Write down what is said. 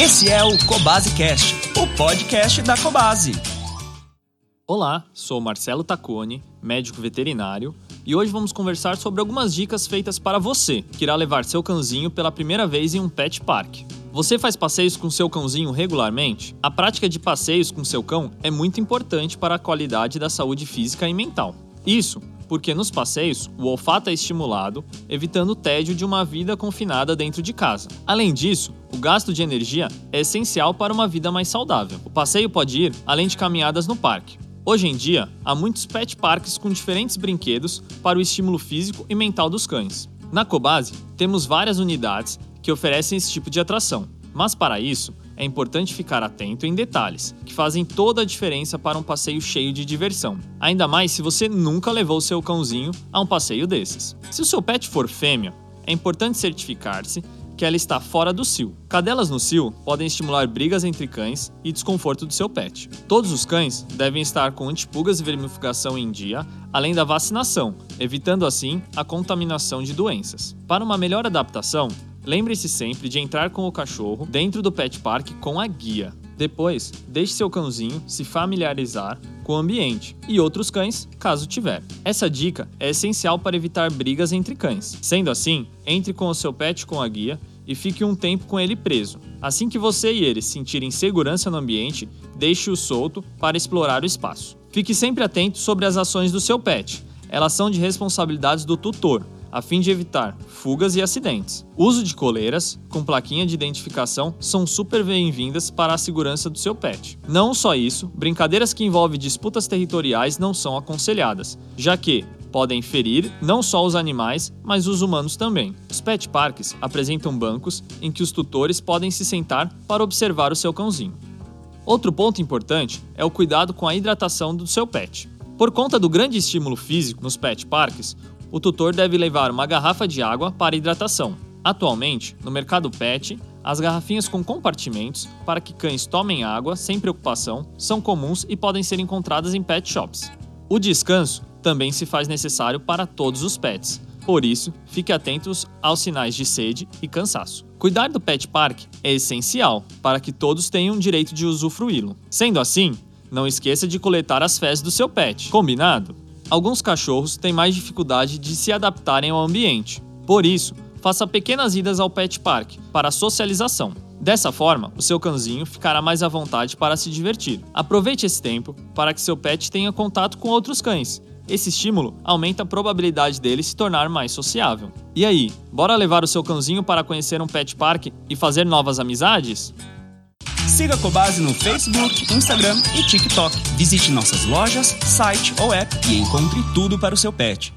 Esse é o Cobase Cast, o podcast da Cobase. Olá, sou Marcelo Tacone, médico veterinário, e hoje vamos conversar sobre algumas dicas feitas para você que irá levar seu cãozinho pela primeira vez em um pet park. Você faz passeios com seu cãozinho regularmente? A prática de passeios com seu cão é muito importante para a qualidade da saúde física e mental. Isso porque nos passeios o olfato é estimulado, evitando o tédio de uma vida confinada dentro de casa. Além disso, o gasto de energia é essencial para uma vida mais saudável. O passeio pode ir além de caminhadas no parque. Hoje em dia, há muitos pet parques com diferentes brinquedos para o estímulo físico e mental dos cães. Na Cobase, temos várias unidades que oferecem esse tipo de atração, mas para isso, é importante ficar atento em detalhes, que fazem toda a diferença para um passeio cheio de diversão. Ainda mais se você nunca levou seu cãozinho a um passeio desses. Se o seu pet for fêmea, é importante certificar-se que ela está fora do cio. Cadelas no cio podem estimular brigas entre cães e desconforto do seu pet. Todos os cães devem estar com antipulgas e vermifugação em dia, além da vacinação, evitando assim a contaminação de doenças. Para uma melhor adaptação, Lembre-se sempre de entrar com o cachorro dentro do pet park com a guia. Depois, deixe seu cãozinho se familiarizar com o ambiente e outros cães, caso tiver. Essa dica é essencial para evitar brigas entre cães. Sendo assim, entre com o seu pet com a guia e fique um tempo com ele preso. Assim que você e ele sentirem segurança no ambiente, deixe-o solto para explorar o espaço. Fique sempre atento sobre as ações do seu pet. Elas são de responsabilidades do tutor, a fim de evitar fugas e acidentes. Uso de coleiras com plaquinha de identificação são super bem-vindas para a segurança do seu pet. Não só isso, brincadeiras que envolvem disputas territoriais não são aconselhadas, já que podem ferir não só os animais, mas os humanos também. Os pet parks apresentam bancos em que os tutores podem se sentar para observar o seu cãozinho. Outro ponto importante é o cuidado com a hidratação do seu pet. Por conta do grande estímulo físico nos pet parques, o tutor deve levar uma garrafa de água para hidratação. Atualmente, no mercado PET, as garrafinhas com compartimentos para que cães tomem água sem preocupação são comuns e podem ser encontradas em pet shops. O descanso também se faz necessário para todos os pets. Por isso, fique atentos aos sinais de sede e cansaço. Cuidar do pet park é essencial para que todos tenham direito de usufruí-lo. Sendo assim, não esqueça de coletar as fezes do seu pet. Combinado? Alguns cachorros têm mais dificuldade de se adaptarem ao ambiente. Por isso, faça pequenas idas ao pet park para socialização. Dessa forma, o seu cãozinho ficará mais à vontade para se divertir. Aproveite esse tempo para que seu pet tenha contato com outros cães. Esse estímulo aumenta a probabilidade dele se tornar mais sociável. E aí, bora levar o seu cãozinho para conhecer um pet park e fazer novas amizades? Siga a Cobase no Facebook, Instagram e TikTok. Visite nossas lojas, site ou app e encontre tudo para o seu pet.